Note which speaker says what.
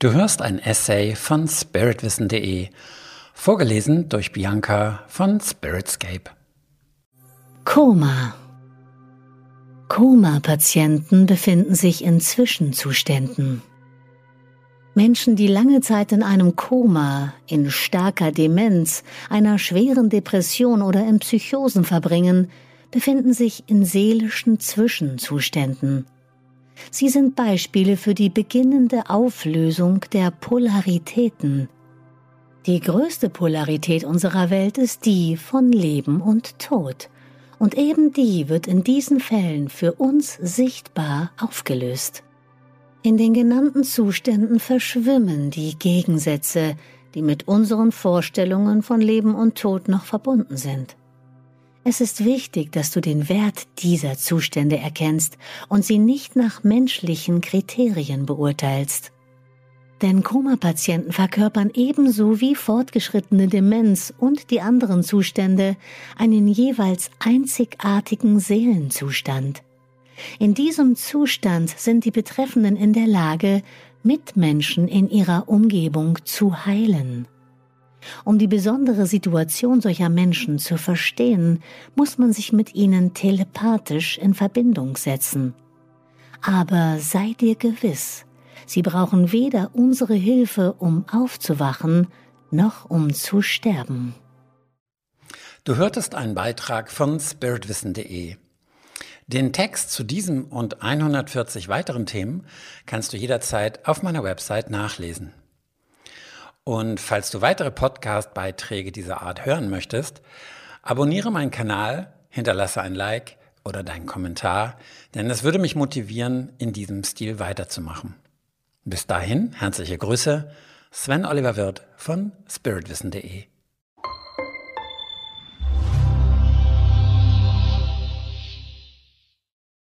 Speaker 1: Du hörst ein Essay von spiritwissen.de, vorgelesen durch Bianca von Spiritscape.
Speaker 2: Koma. Koma-Patienten befinden sich in Zwischenzuständen. Menschen, die lange Zeit in einem Koma, in starker Demenz, einer schweren Depression oder in Psychosen verbringen, befinden sich in seelischen Zwischenzuständen. Sie sind Beispiele für die beginnende Auflösung der Polaritäten. Die größte Polarität unserer Welt ist die von Leben und Tod, und eben die wird in diesen Fällen für uns sichtbar aufgelöst. In den genannten Zuständen verschwimmen die Gegensätze, die mit unseren Vorstellungen von Leben und Tod noch verbunden sind. Es ist wichtig, dass du den Wert dieser Zustände erkennst und sie nicht nach menschlichen Kriterien beurteilst. Denn Koma-Patienten verkörpern ebenso wie fortgeschrittene Demenz und die anderen Zustände einen jeweils einzigartigen Seelenzustand. In diesem Zustand sind die Betreffenden in der Lage, Mitmenschen in ihrer Umgebung zu heilen. Um die besondere Situation solcher Menschen zu verstehen, muss man sich mit ihnen telepathisch in Verbindung setzen. Aber sei dir gewiss, sie brauchen weder unsere Hilfe, um aufzuwachen, noch um zu sterben.
Speaker 1: Du hörtest einen Beitrag von spiritwissen.de. Den Text zu diesem und 140 weiteren Themen kannst du jederzeit auf meiner Website nachlesen. Und falls du weitere Podcast-Beiträge dieser Art hören möchtest, abonniere meinen Kanal, hinterlasse ein Like oder deinen Kommentar, denn es würde mich motivieren, in diesem Stil weiterzumachen. Bis dahin, herzliche Grüße, Sven Oliver Wirth von spiritwissen.de.